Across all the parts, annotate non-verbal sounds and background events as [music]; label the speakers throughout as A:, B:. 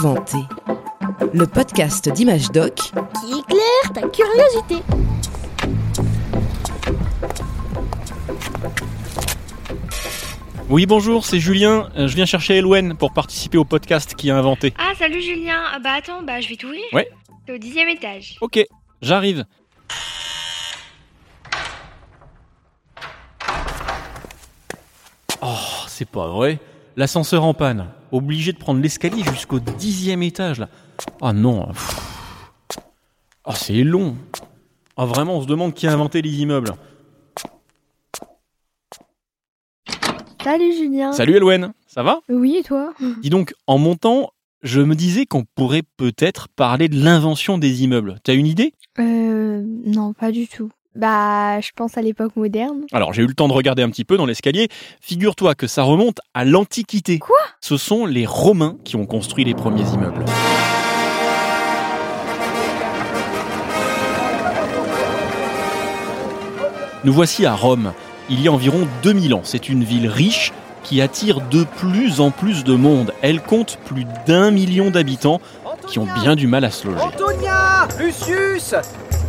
A: inventé Le podcast d'Image Doc
B: qui éclaire ta curiosité.
C: Oui, bonjour, c'est Julien. Euh, Je viens chercher Elouen pour participer au podcast qui a inventé.
D: Ah, salut Julien. Ah, Bah attends, bah je vais t'ouvrir.
C: Ouais.
D: C'est au dixième étage.
C: Ok, j'arrive. Oh, c'est pas vrai. L'ascenseur en panne. Obligé de prendre l'escalier jusqu'au dixième étage, là. Ah non. pff. Oh, c'est long. Ah, vraiment, on se demande qui a inventé les immeubles.
B: Salut Julien.
C: Salut Elouen, ça va?
B: Oui, et toi?
C: Dis donc, en montant, je me disais qu'on pourrait peut-être parler de l'invention des immeubles. T'as une idée?
B: Euh, non, pas du tout. Bah, je pense à l'époque moderne.
C: Alors, j'ai eu le temps de regarder un petit peu dans l'escalier. Figure-toi que ça remonte à l'Antiquité.
B: Quoi?
C: Ce sont les Romains qui ont construit les premiers immeubles. Nous voici à Rome, il y a environ 2000 ans. C'est une ville riche qui attire de plus en plus de monde. Elle compte plus d'un million d'habitants qui ont bien du mal à se loger.
E: Antonia Lucius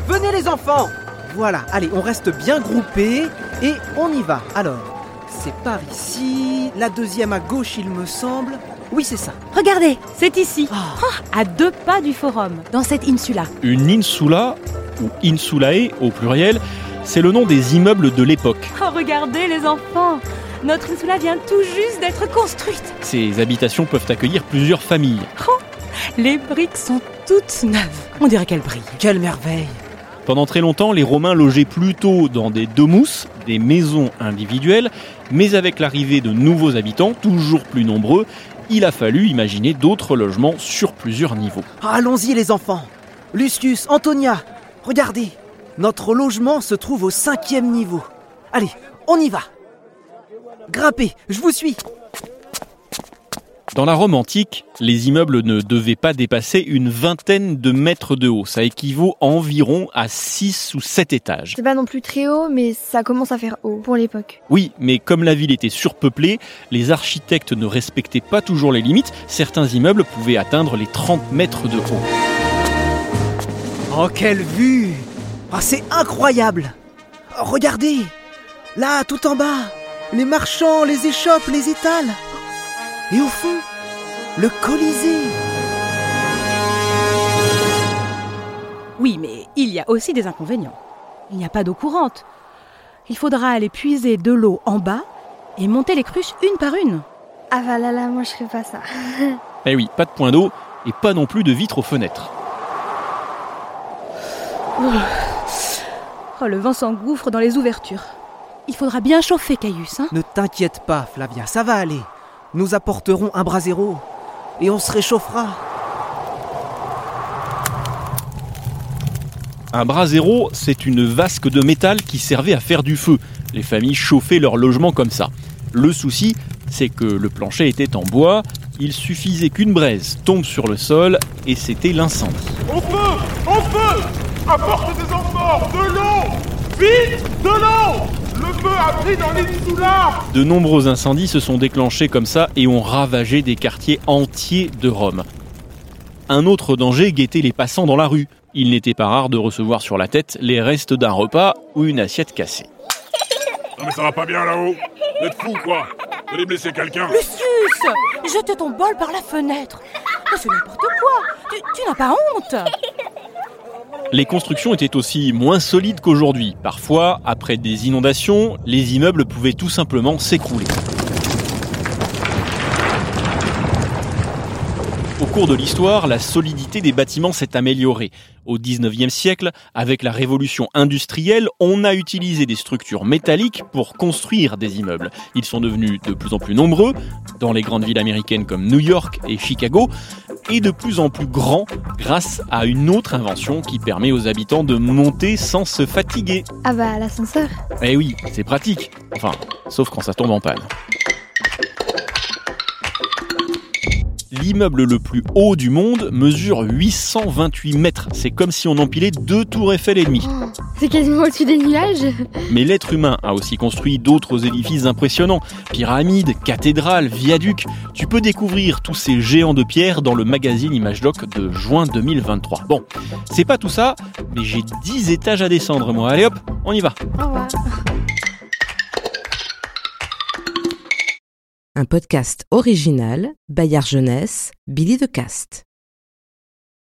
E: Venez les enfants Voilà, allez, on reste bien groupés et on y va. Alors, c'est par ici, la deuxième à gauche il me semble. Oui, c'est ça.
F: Regardez, c'est ici,
E: Ah,
F: à deux pas du forum, dans cette insula.
C: Une insula, ou insulae au pluriel, c'est le nom des immeubles de l'époque.
F: Oh, regardez les enfants Notre insula vient tout juste d'être construite.
C: Ces habitations peuvent accueillir plusieurs familles.
F: Les briques sont toutes neuves. On dirait qu'elles brillent.
E: quelle merveille
C: Pendant très longtemps, les Romains logeaient plutôt dans des domus, des maisons individuelles, mais avec l'arrivée de nouveaux habitants, toujours plus nombreux, il a fallu imaginer d'autres logements sur plusieurs niveaux.
E: Allons-y les enfants Lucius, Antonia, regardez Notre logement se trouve au cinquième niveau. Allez, on y va Grimpez, je vous suis
C: Dans la Rome antique, les immeubles ne devaient pas dépasser une vingtaine de mètres de haut. Ça équivaut environ à 6 ou 7 étages.
B: C'est pas non plus très haut, mais ça commence à faire haut pour l'époque.
C: Oui, mais comme la ville était surpeuplée, les architectes ne respectaient pas toujours les limites. Certains immeubles pouvaient atteindre les 30 mètres de haut.
E: Oh, quelle vue Ah, c'est incroyable Oh, Regardez Là, tout en bas Les marchands, les échoppes, les étals Et au fond, le Colisée
F: Oui, mais il y a aussi des inconvénients. Il n'y a pas d'eau courante. Il faudra aller puiser de l'eau en bas et monter les cruches une par une.
B: Ah bah là là, moi je ferais pas ça. [laughs]
C: Eh oui, pas de point d'eau et pas non plus de vitres aux fenêtres.
F: Oh, le vent s'engouffre dans les ouvertures. Il faudra bien chauffer, Caius, hein
E: Ne t'inquiète pas, Flavia, ça va aller. Nous apporterons un brasero et on se réchauffera.
C: Un brasero, c'est une vasque de métal qui servait à faire du feu. Les familles chauffaient leur logement comme ça. Le souci, c'est que le plancher était en bois, il suffisait qu'une braise tombe sur le sol et c'était l'incendie.
G: Au feu Au feu Apporte des enfants De l'eau Vite De l'eau Le feu a pris dans l'insula
C: De nombreux incendies se sont déclenchés comme ça et ont ravagé des quartiers entiers de Rome. Un autre danger guettait les passants dans la rue. Il n'était pas rare de recevoir sur la tête les restes d'un repas ou une assiette cassée.
G: Non mais ça va pas bien là-haut. Vous êtes fous quoi. Vous allez blesser quelqu'un.
F: Lucius Jete ton bol par la fenêtre. Mais c'est n'importe quoi. Tu, tu n'as pas honte
C: Les constructions étaient aussi moins solides qu'aujourd'hui. Parfois, après des inondations, les immeubles pouvaient tout simplement s'écrouler. Au cours de l'histoire, la solidité des bâtiments s'est améliorée. Au 19e siècle, avec la révolution industrielle, on a utilisé des structures métalliques pour construire des immeubles. Ils sont devenus de plus en plus nombreux, dans les grandes villes américaines comme New York et Chicago, et de plus en plus grands grâce à une autre invention qui permet aux habitants de monter sans se fatiguer.
B: Ah bah l'ascenseur.
C: Eh oui, c'est pratique. Enfin, sauf quand ça tombe en panne. L'immeuble le plus haut du monde mesure 828 mètres. C'est comme si on empilait deux tours Eiffel et demi.
B: C'est quasiment au-dessus des nuages.
C: Mais l'être humain a aussi construit d'autres édifices impressionnants. Pyramides, cathédrales, viaducs. Tu peux découvrir tous ces géants de pierre dans le magazine Image Doc de juin 2023. Bon, c'est pas tout ça, mais j'ai 10 étages à descendre moi. Allez hop, on y va.
B: Au revoir.
A: Un podcast original, Bayard Jeunesse, Billy de Cast.